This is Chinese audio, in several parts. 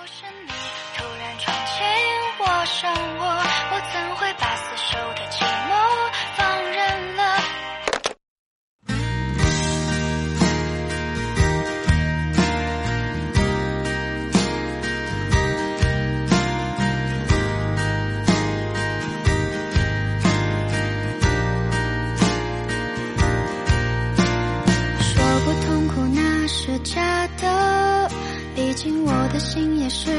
不是你突然闯进我生活，我怎会？心也是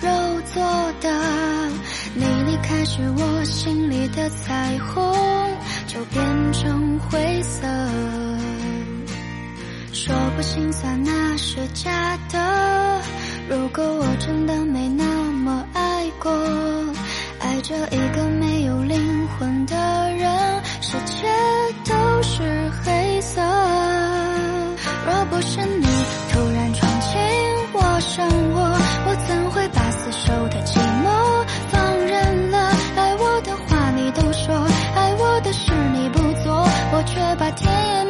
肉做的你离开时我心里的彩虹就变成灰色说不心酸那是假的。如果我真的没那么爱过爱着一个没有却把甜言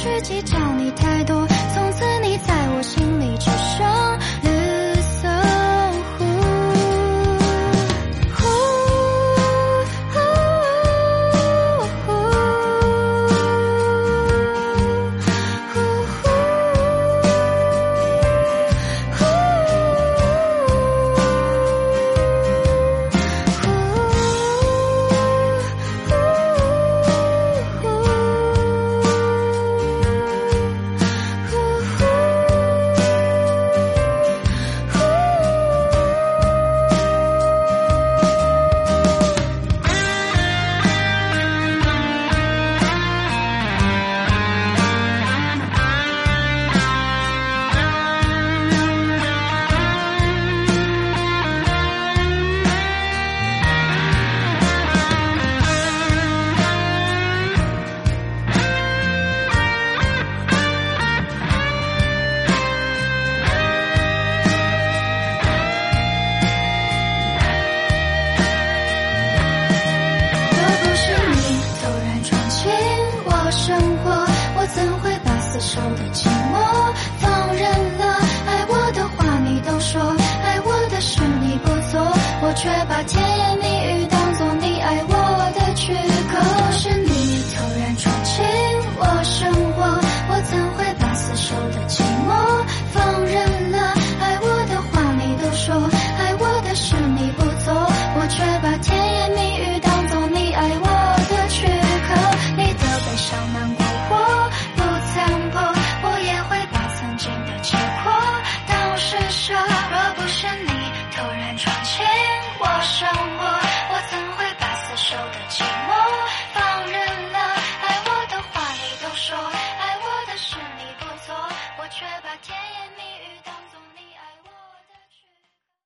去计较你太多受的寂寞。